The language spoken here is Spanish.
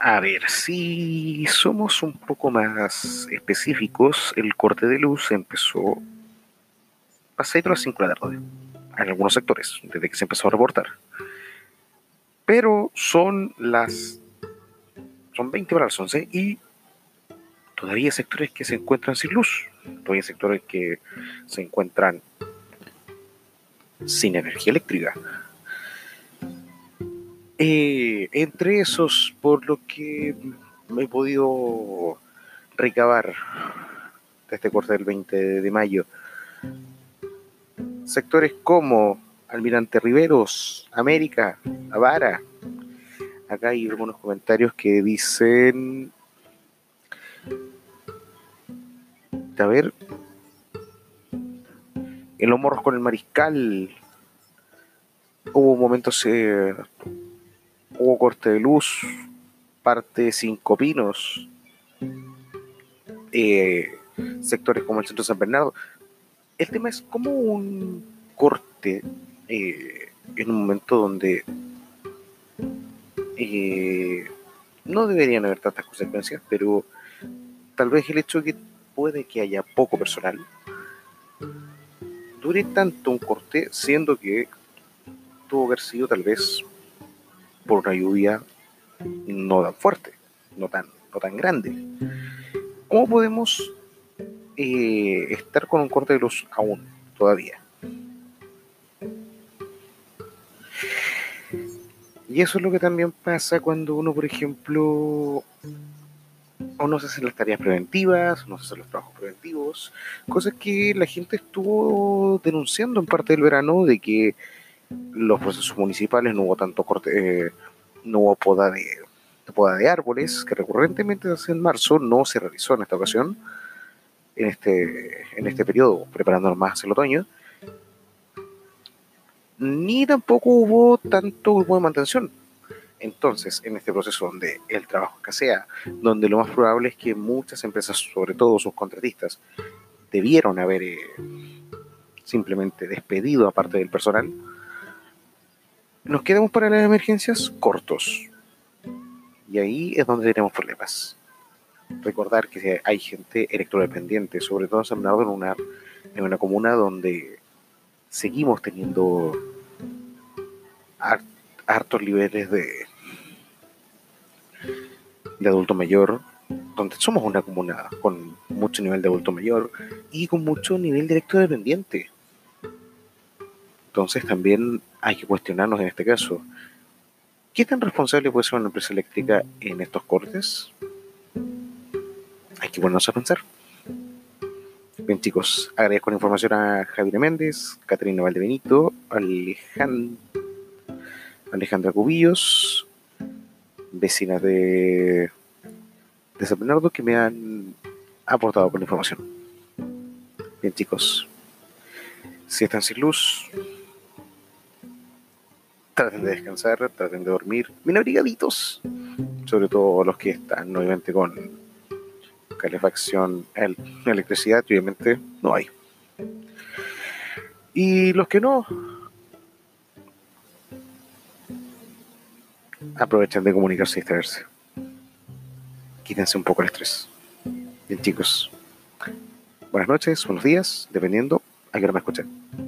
A ver, si somos un poco más específicos, el corte de luz empezó a 6 de las 5 de la tarde, en algunos sectores, desde que se empezó a reportar. Pero son las. Son 20 para las 11 y todavía hay sectores que se encuentran sin luz, todavía hay sectores que se encuentran sin energía eléctrica. Eh, entre esos, por lo que me he podido recabar de este corte del 20 de mayo, sectores como Almirante Riveros, América, Avara. Acá hay algunos comentarios que dicen. A ver. En los morros con el mariscal. Hubo momentos. Eh, hubo corte de luz. Parte Cinco Pinos. Eh, sectores como el centro de San Bernardo. El tema es como un corte eh, en un momento donde eh, no deberían haber tantas consecuencias, pero tal vez el hecho que puede que haya poco personal dure tanto un corte, siendo que tuvo que haber sido tal vez por una lluvia no tan fuerte, no tan, no tan grande. ¿Cómo podemos eh, estar con un corte de luz aún todavía? Y eso es lo que también pasa cuando uno, por ejemplo, o no se hace las tareas preventivas, no se hacen los trabajos preventivos, cosas que la gente estuvo denunciando en parte del verano de que los procesos municipales no hubo tanto corte, eh, no hubo poda de, poda de árboles, que recurrentemente en marzo, no se realizó en esta ocasión, en este, en este periodo, preparándonos más el otoño, ni tampoco hubo tanto grupo de mantención. Entonces, en este proceso donde el trabajo escasea, donde lo más probable es que muchas empresas, sobre todo sus contratistas, debieron haber eh, simplemente despedido a parte del personal, nos quedamos para las emergencias cortos. Y ahí es donde tenemos problemas. Recordar que hay gente electrodependiente, sobre todo en en una, en una comuna donde seguimos teniendo hartos niveles de, de adulto mayor, donde somos una comuna con mucho nivel de adulto mayor y con mucho nivel directo dependiente. Entonces también hay que cuestionarnos en este caso, ¿qué tan responsable puede ser una empresa eléctrica en estos cortes? Hay que ponernos a pensar. Bien, chicos, agradezco la información a Javier Méndez, Caterina Valdebenito, Alejandra Cubillos, vecinas de, de San Bernardo que me han aportado con la información. Bien, chicos, si están sin luz, traten de descansar, traten de dormir bien abrigaditos, sobre todo los que están obviamente con calefacción, el, electricidad, obviamente no hay. Y los que no, aprovechan de comunicarse y distraerse. Quítense un poco el estrés. Bien, chicos. Buenas noches, buenos días, dependiendo a qué hora me escuchen.